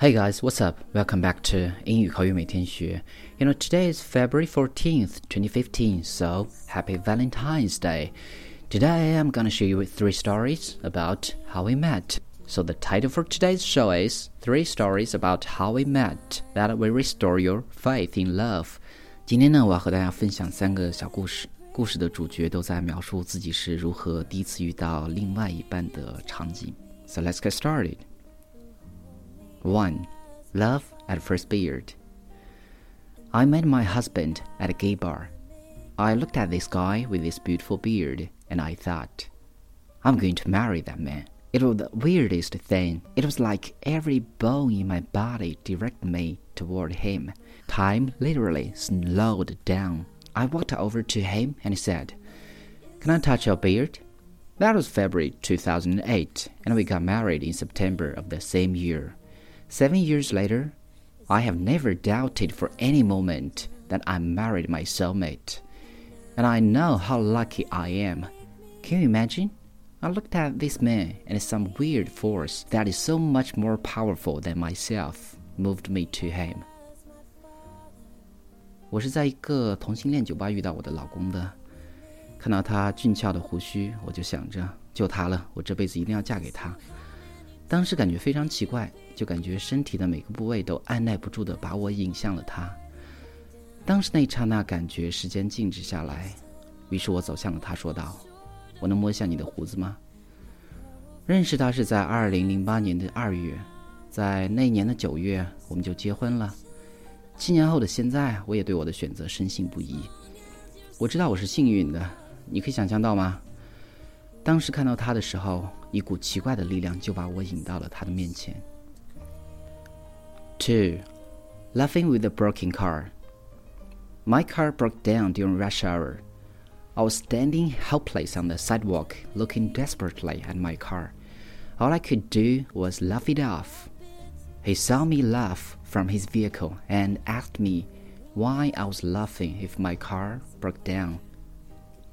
Hey guys, what's up? Welcome back to 英语口语每天学. You know, today is February 14th, 2015, so happy Valentine's Day. Today I'm gonna share you with three stories about how we met. So the title for today's show is Three Stories About How We Met That Will Restore Your Faith in Love. 今天呢，我要和大家分享三个小故事。故事的主角都在描述自己是如何第一次遇到另外一半的场景。So let's get started. 1. Love at First Beard. I met my husband at a gay bar. I looked at this guy with this beautiful beard and I thought, I'm going to marry that man. It was the weirdest thing. It was like every bone in my body directed me toward him. Time literally slowed down. I walked over to him and he said, Can I touch your beard? That was February 2008, and we got married in September of the same year. Seven years later, I have never doubted for any moment that I married my soulmate. And I know how lucky I am. Can you imagine? I looked at this man, and some weird force that is so much more powerful than myself moved me to him. 我是在一个同性恋酒吧遇到我的老公的。看到他俊俏的胡须，我就想着，就他了，我这辈子一定要嫁给他。 当时感觉非常奇怪，就感觉身体的每个部位都按耐不住的把我引向了他。当时那一刹那，感觉时间静止下来，于是我走向了他，说道：“我能摸一下你的胡子吗？”认识他是在二零零八年的二月，在那年的九月，我们就结婚了。七年后的现在，我也对我的选择深信不疑。我知道我是幸运的，你可以想象到吗？当时看到他的时候。一股奇怪的力量就把我引到了他的面前。Two, laughing with a broken car. My car broke down during rush hour. I was standing helpless on the sidewalk, looking desperately at my car. All I could do was laugh it off. He saw me laugh from his vehicle and asked me why I was laughing if my car broke down.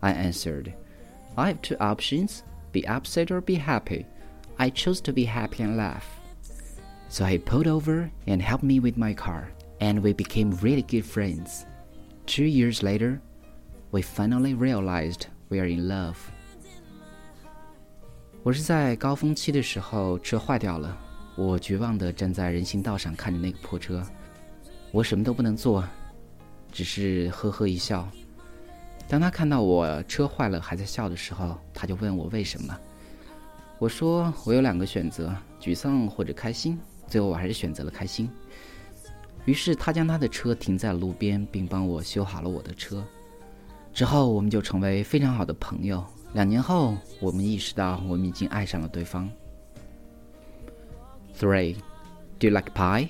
I answered, I have two options be upset or be happy. I chose to be happy and laugh. So he pulled over and helped me with my car, and we became really good friends. Two years later, we finally realized we are in love. 我是在高峰期的时候车坏掉了，我绝望地站在人行道上看着那个破车，我什么都不能做，只是呵呵一笑。 当他看到我车坏了还在笑的时候，他就问我为什么。我说我有两个选择，沮丧或者开心。最后我还是选择了开心。于是他将他的车停在路边，并帮我修好了我的车。之后我们就成为非常好的朋友。两年后，我们意识到我们已经爱上了对方。Three, do you like pie?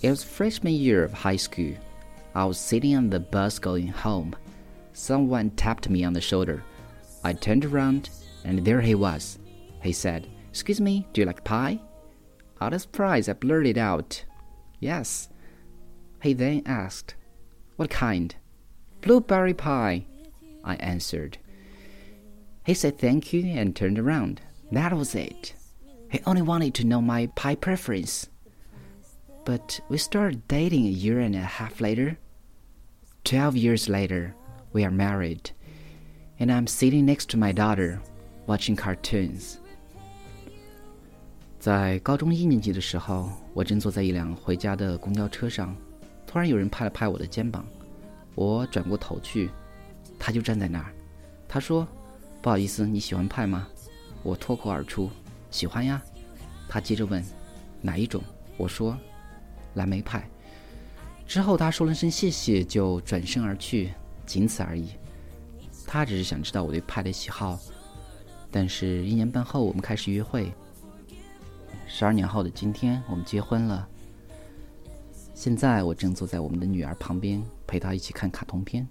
It was freshman year of high school. I was sitting on the bus going home. Someone tapped me on the shoulder. I turned around, and there he was. He said, Excuse me, do you like pie? Out of surprise, I blurted out, Yes. He then asked, What kind? Blueberry pie, I answered. He said thank you and turned around. That was it. He only wanted to know my pie preference. But we started dating a year and a half later. Twelve years later, we are married, and I'm sitting next to my daughter, watching cartoons. 在高中一年级的时候，我正坐在一辆回家的公交车上，突然有人拍了拍我的肩膀，我转过头去，他就站在那儿。他说：“不好意思，你喜欢派吗？”我脱口而出：“喜欢呀。”他接着问：“哪一种？”我说：“蓝莓派。”之后他说了声谢谢，就转身而去。仅此而已。他只是想知道我对派的喜好，但是，一年半后我们开始约会。十二年后的今天，我们结婚了。现在我正坐在我们的女儿旁边，陪她一起看卡通片。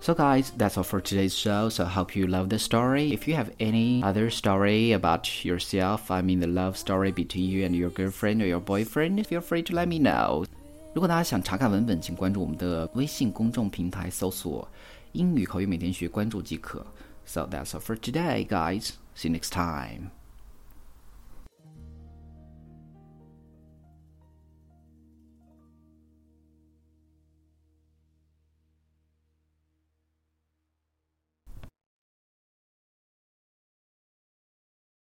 So guys, that's all for today's show. So I hope you love the story. If you have any other story about yourself, I mean the love story between you and your girlfriend or your boyfriend, feel free to let me know. 如果大家想查看文本，请关注我们的微信公众平台，搜索“英语口语每天学”，关注即可。So that's all for today, guys. See you next time.